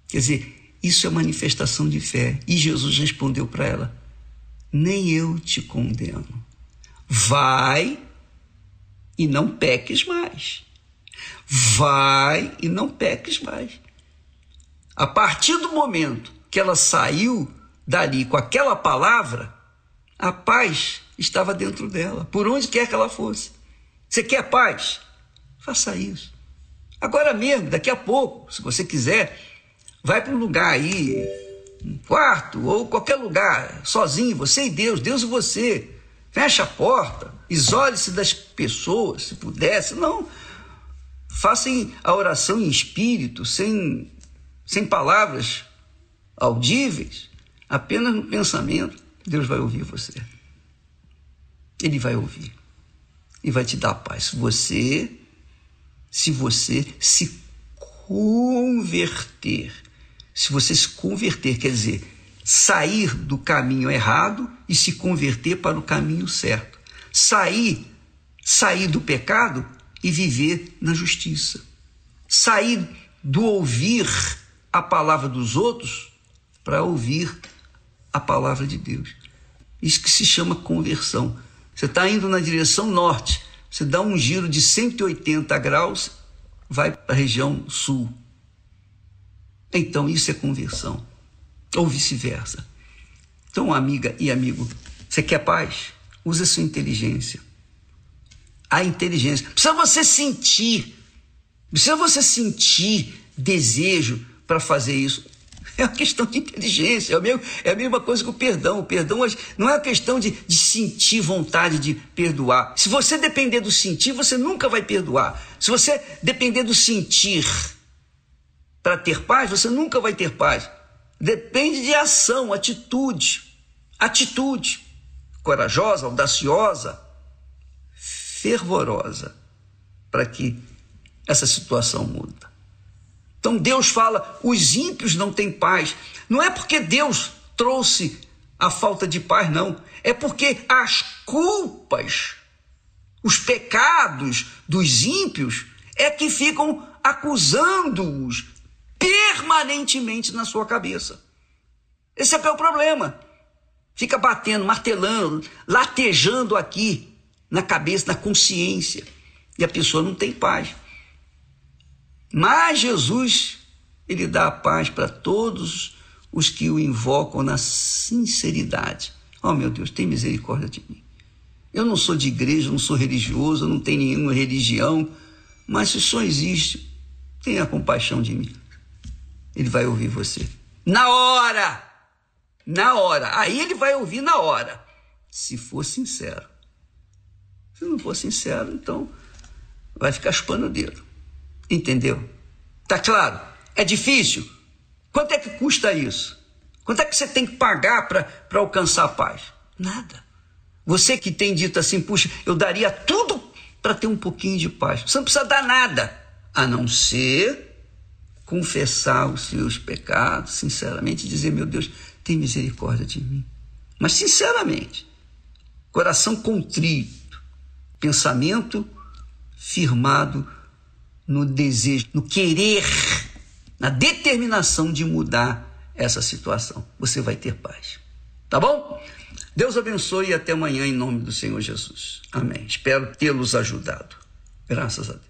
Quer dizer, isso é manifestação de fé. E Jesus respondeu para ela: Nem eu te condeno. Vai e não peques mais. Vai e não peques mais. A partir do momento que ela saiu dali com aquela palavra, a paz estava dentro dela, por onde quer que ela fosse. Você quer paz? Faça isso. Agora mesmo, daqui a pouco, se você quiser, Vai para um lugar aí, um quarto ou qualquer lugar, sozinho, você e Deus, Deus e você. Fecha a porta, isole-se das pessoas, se pudesse. Não. Façam a oração em espírito, sem, sem palavras audíveis, apenas no pensamento. Deus vai ouvir você. Ele vai ouvir e vai te dar paz. Você, se você se converter se você se converter, quer dizer, sair do caminho errado e se converter para o caminho certo. Sair, sair do pecado e viver na justiça. Sair do ouvir a palavra dos outros para ouvir a palavra de Deus. Isso que se chama conversão. Você está indo na direção norte, você dá um giro de 180 graus, vai para a região sul. Então isso é conversão. Ou vice-versa. Então, amiga e amigo, você quer paz? Use a sua inteligência. A inteligência. Precisa você sentir. Precisa você sentir desejo para fazer isso. É uma questão de inteligência. É a, mesma, é a mesma coisa que o perdão. O perdão não é uma questão de, de sentir vontade de perdoar. Se você depender do sentir, você nunca vai perdoar. Se você depender do sentir, para ter paz, você nunca vai ter paz. Depende de ação, atitude. Atitude corajosa, audaciosa, fervorosa, para que essa situação muda. Então Deus fala: os ímpios não têm paz. Não é porque Deus trouxe a falta de paz, não. É porque as culpas, os pecados dos ímpios é que ficam acusando-os permanentemente na sua cabeça. Esse é é o problema. Fica batendo, martelando, latejando aqui na cabeça, na consciência. E a pessoa não tem paz. Mas Jesus, ele dá a paz para todos os que o invocam na sinceridade. Oh, meu Deus, tem misericórdia de mim. Eu não sou de igreja, não sou religioso, não tenho nenhuma religião, mas se só existe, tenha compaixão de mim. Ele vai ouvir você. Na hora! Na hora. Aí ele vai ouvir na hora. Se for sincero. Se não for sincero, então vai ficar chupando o dedo. Entendeu? Tá claro? É difícil? Quanto é que custa isso? Quanto é que você tem que pagar para alcançar a paz? Nada. Você que tem dito assim, puxa, eu daria tudo para ter um pouquinho de paz. Você não precisa dar nada, a não ser confessar os seus pecados, sinceramente, dizer, meu Deus, tem misericórdia de mim. Mas sinceramente, coração contrito, pensamento firmado no desejo, no querer, na determinação de mudar essa situação. Você vai ter paz. Tá bom? Deus abençoe e até amanhã em nome do Senhor Jesus. Amém. Espero tê-los ajudado. Graças a Deus.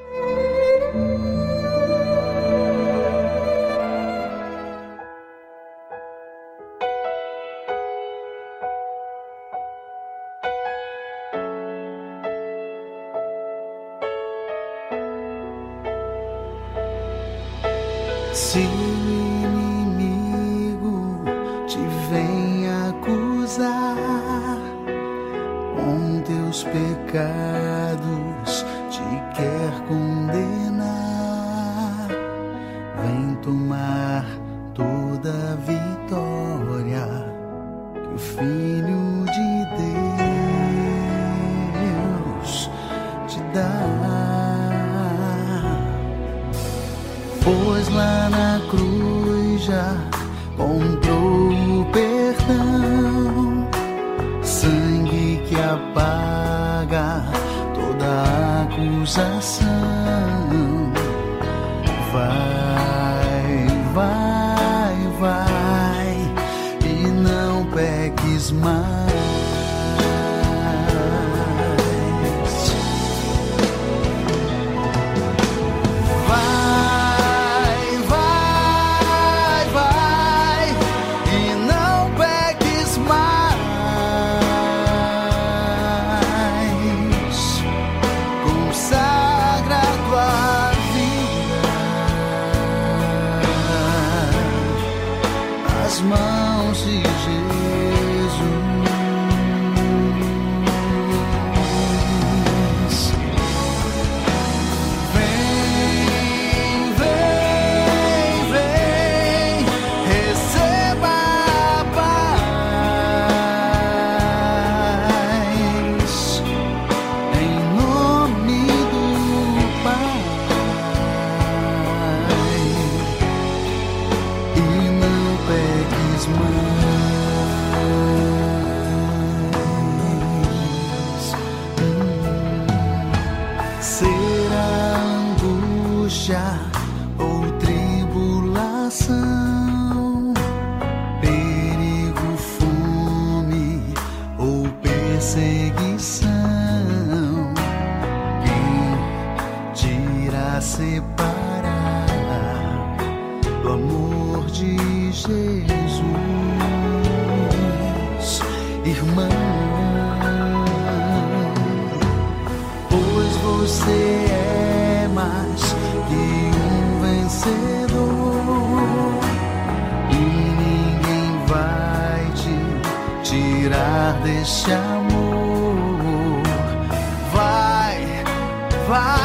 Jesus, irmã. Pois você é mais que um vencedor, e ninguém vai te tirar deste amor. Vai, vai.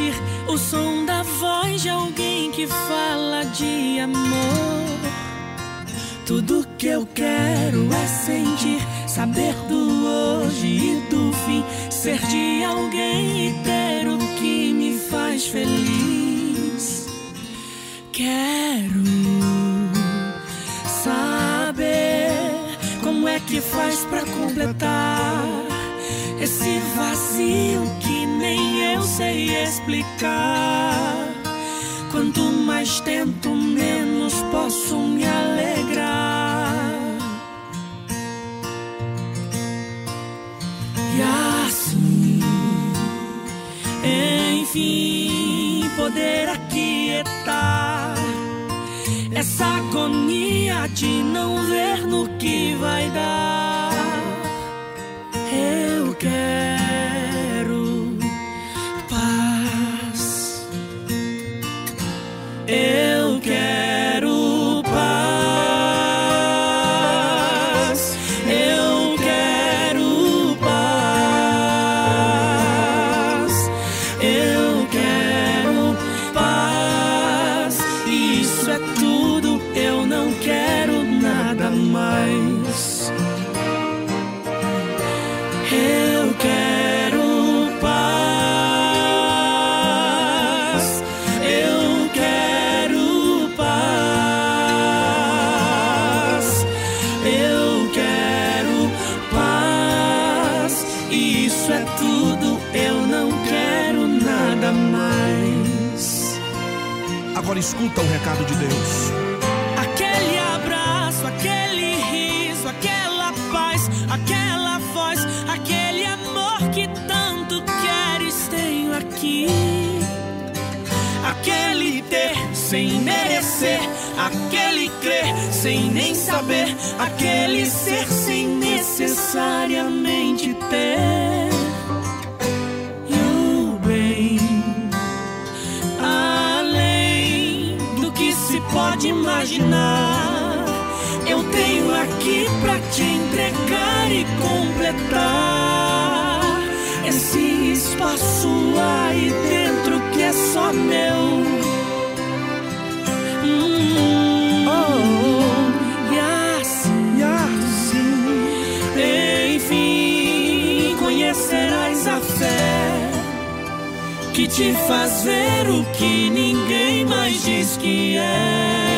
Sentir o som da voz de alguém que fala de amor. Tudo que eu quero é sentir, saber do hoje e do fim, ser de alguém e ter o que me faz feliz. Quero saber como é que faz pra completar esse vazio que nem eu sei explicar. Quanto mais tento, menos posso me alegrar. E assim, enfim, poder aquietar essa agonia de não ver no que vai dar. Escuta o recado de Deus. Aquele abraço, aquele riso, aquela paz, aquela voz, aquele amor que tanto queres tenho aqui. Aquele ter sem merecer, aquele crer sem nem saber, aquele ser sem necessariamente ter. Pode imaginar. Eu tenho aqui pra te entregar e completar esse espaço aí dentro que é só meu. Te faz ver o que ninguém mais diz que é.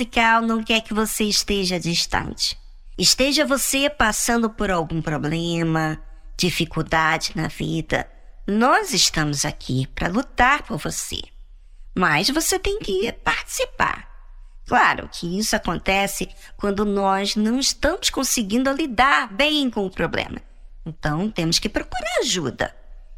Musical não quer que você esteja distante. Esteja você passando por algum problema, dificuldade na vida, nós estamos aqui para lutar por você. Mas você tem que participar. Claro que isso acontece quando nós não estamos conseguindo lidar bem com o problema. Então temos que procurar ajuda.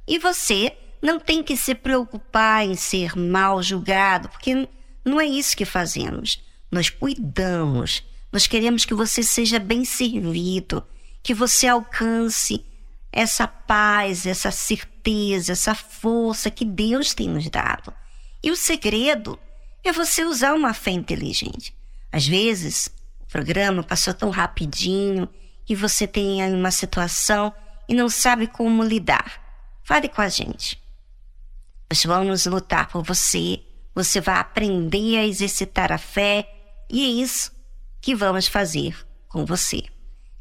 E você não tem que se preocupar em ser mal julgado, porque não é isso que fazemos. Nós cuidamos, nós queremos que você seja bem servido, que você alcance essa paz, essa certeza, essa força que Deus tem nos dado. E o segredo é você usar uma fé inteligente. Às vezes, o programa passou tão rapidinho e você tem uma situação e não sabe como lidar. Fale com a gente. Nós vamos lutar por você. Você vai aprender a exercitar a fé e é isso que vamos fazer com você,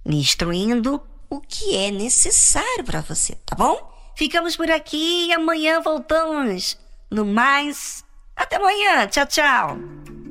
lhe instruindo o que é necessário para você, tá bom? Ficamos por aqui e amanhã voltamos. No mais, até amanhã. Tchau, tchau.